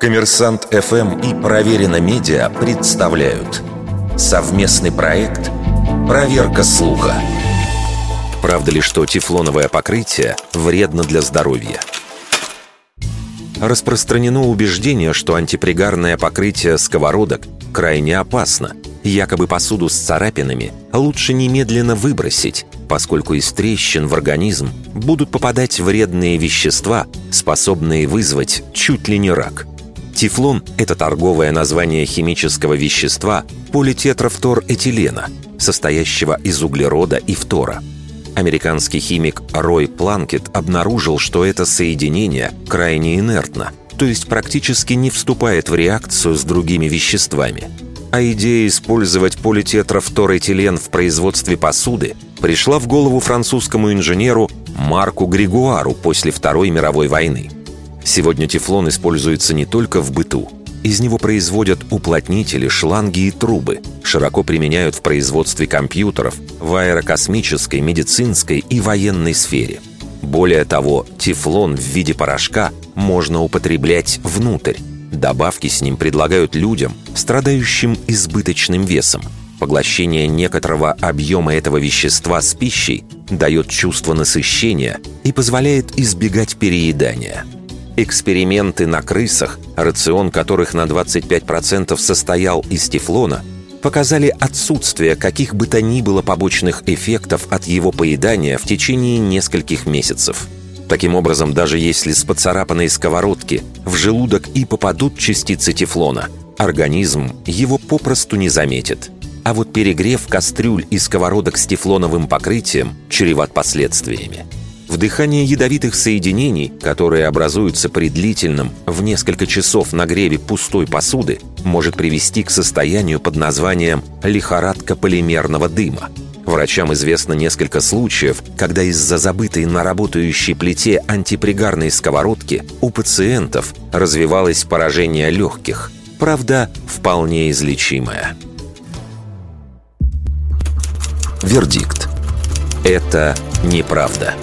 Коммерсант ФМ и Проверено Медиа представляют совместный проект «Проверка слуха». Правда ли, что тефлоновое покрытие вредно для здоровья? Распространено убеждение, что антипригарное покрытие сковородок крайне опасно. Якобы посуду с царапинами лучше немедленно выбросить, поскольку из трещин в организм будут попадать вредные вещества, способные вызвать чуть ли не рак. Тефлон – это торговое название химического вещества политетрафторэтилена, состоящего из углерода и фтора. Американский химик Рой Планкет обнаружил, что это соединение крайне инертно, то есть практически не вступает в реакцию с другими веществами. А идея использовать политетрафторэтилен в производстве посуды пришла в голову французскому инженеру Марку Григуару после Второй мировой войны – Сегодня тефлон используется не только в быту. Из него производят уплотнители, шланги и трубы. Широко применяют в производстве компьютеров, в аэрокосмической, медицинской и военной сфере. Более того, тефлон в виде порошка можно употреблять внутрь. Добавки с ним предлагают людям, страдающим избыточным весом. Поглощение некоторого объема этого вещества с пищей дает чувство насыщения и позволяет избегать переедания – Эксперименты на крысах, рацион которых на 25% состоял из тефлона, показали отсутствие каких бы то ни было побочных эффектов от его поедания в течение нескольких месяцев. Таким образом, даже если с поцарапанной сковородки в желудок и попадут частицы тефлона, организм его попросту не заметит. А вот перегрев кастрюль и сковородок с тефлоновым покрытием чреват последствиями. Вдыхание ядовитых соединений, которые образуются при длительном, в несколько часов нагреве пустой посуды, может привести к состоянию под названием лихорадка полимерного дыма. Врачам известно несколько случаев, когда из-за забытой на работающей плите антипригарной сковородки у пациентов развивалось поражение легких, правда, вполне излечимое. Вердикт. Это неправда.